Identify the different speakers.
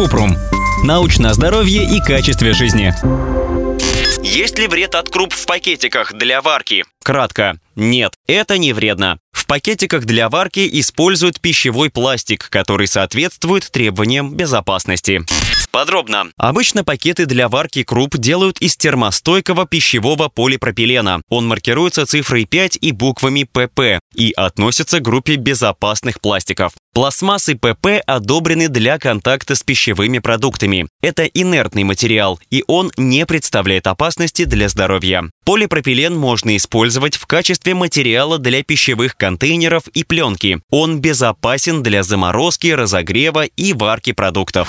Speaker 1: Купрум. Научное здоровье и качестве жизни.
Speaker 2: Есть ли вред от круп в пакетиках для варки? Кратко. Нет, это не вредно. В пакетиках для варки используют пищевой пластик, который соответствует требованиям безопасности. Подробно. Обычно пакеты для варки круп делают из термостойкого пищевого полипропилена. Он маркируется цифрой 5 и буквами ПП и относится к группе безопасных пластиков. Пластмассы ПП одобрены для контакта с пищевыми продуктами. Это инертный материал, и он не представляет опасности для здоровья. Полипропилен можно использовать в качестве материала для пищевых контейнеров и пленки. Он безопасен для заморозки, разогрева и варки продуктов.